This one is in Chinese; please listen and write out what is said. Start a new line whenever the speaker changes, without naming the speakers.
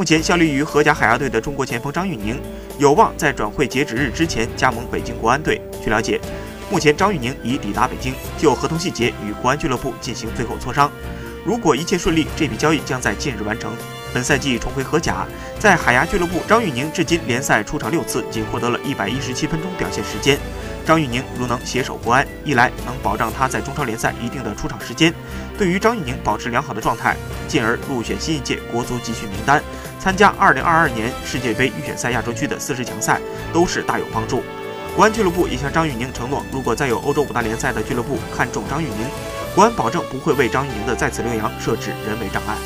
目前效力于荷甲海牙队的中国前锋张玉宁有望在转会截止日之前加盟北京国安队。据了解，目前张玉宁已抵达北京，就合同细节与国安俱乐部进行最后磋商。如果一切顺利，这笔交易将在近日完成。本赛季重回荷甲，在海牙俱乐部，张玉宁至今联赛出场六次，仅获得了一百一十七分钟表现时间。张玉宁如能携手国安，一来能保障他在中超联赛一定的出场时间，对于张玉宁保持良好的状态，进而入选新一届国足集训名单，参加二零二二年世界杯预选赛亚洲区的四十强赛，都是大有帮助。国安俱乐部也向张玉宁承诺，如果再有欧洲五大联赛的俱乐部看中张玉宁，国安保证不会为张玉宁的再次留洋设置人为障碍。